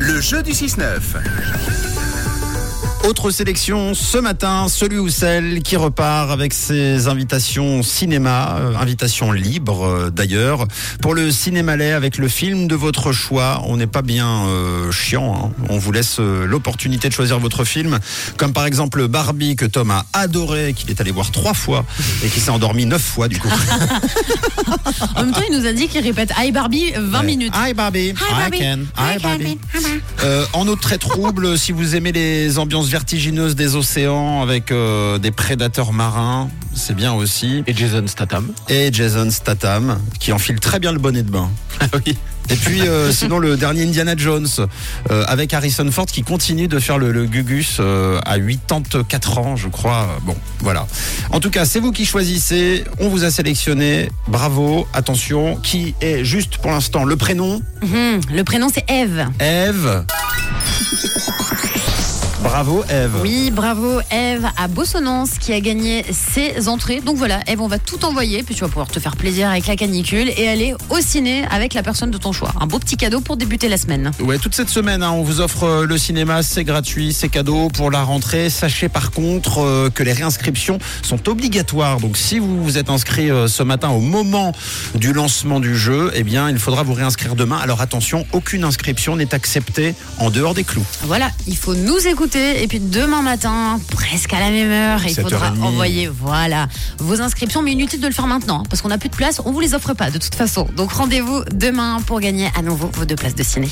Le jeu du 6-9. Autre sélection ce matin, celui ou celle qui repart avec ses invitations cinéma, euh, invitations libres euh, d'ailleurs, pour le cinémalais avec le film de votre choix. On n'est pas bien euh, chiant, hein. on vous laisse euh, l'opportunité de choisir votre film, comme par exemple Barbie que Tom a adoré, qu'il est allé voir trois fois et qui s'est endormi neuf fois du coup. En même temps, il nous a dit qu'il répète Hi Barbie 20 minutes. Hi Barbie, Barbie. I can, hi Barbie. Euh, en autre très trouble, si vous aimez les ambiances vertigineuses des océans avec euh, des prédateurs marins, c'est bien aussi. Et Jason Statham. Et Jason Statham, qui enfile très bien le bonnet de bain. Ah oui. Et puis euh, sinon le dernier Indiana Jones euh, avec Harrison Ford qui continue de faire le, le Gugus euh, à 84 ans je crois. Bon voilà. En tout cas c'est vous qui choisissez. On vous a sélectionné. Bravo. Attention. Qui est juste pour l'instant le prénom? Mhm. Le prénom c'est Eve. Eve. Bravo Eve. Oui, bravo Eve à Bossonance qui a gagné ses entrées. Donc voilà, Eve, on va tout envoyer, puis tu vas pouvoir te faire plaisir avec la canicule et aller au ciné avec la personne de ton choix. Un beau petit cadeau pour débuter la semaine. Ouais, toute cette semaine, hein, on vous offre euh, le cinéma, c'est gratuit, c'est cadeau pour la rentrée. Sachez par contre euh, que les réinscriptions sont obligatoires. Donc si vous vous êtes inscrit euh, ce matin au moment du lancement du jeu, eh bien il faudra vous réinscrire demain. Alors attention, aucune inscription n'est acceptée en dehors des clous. Voilà, il faut nous écouter et puis demain matin, presque à la même heure, il 7h30. faudra envoyer voilà vos inscriptions, mais inutile de le faire maintenant parce qu'on n'a plus de place, on vous les offre pas de toute façon. Donc rendez-vous demain pour gagner à nouveau vos deux places de ciné.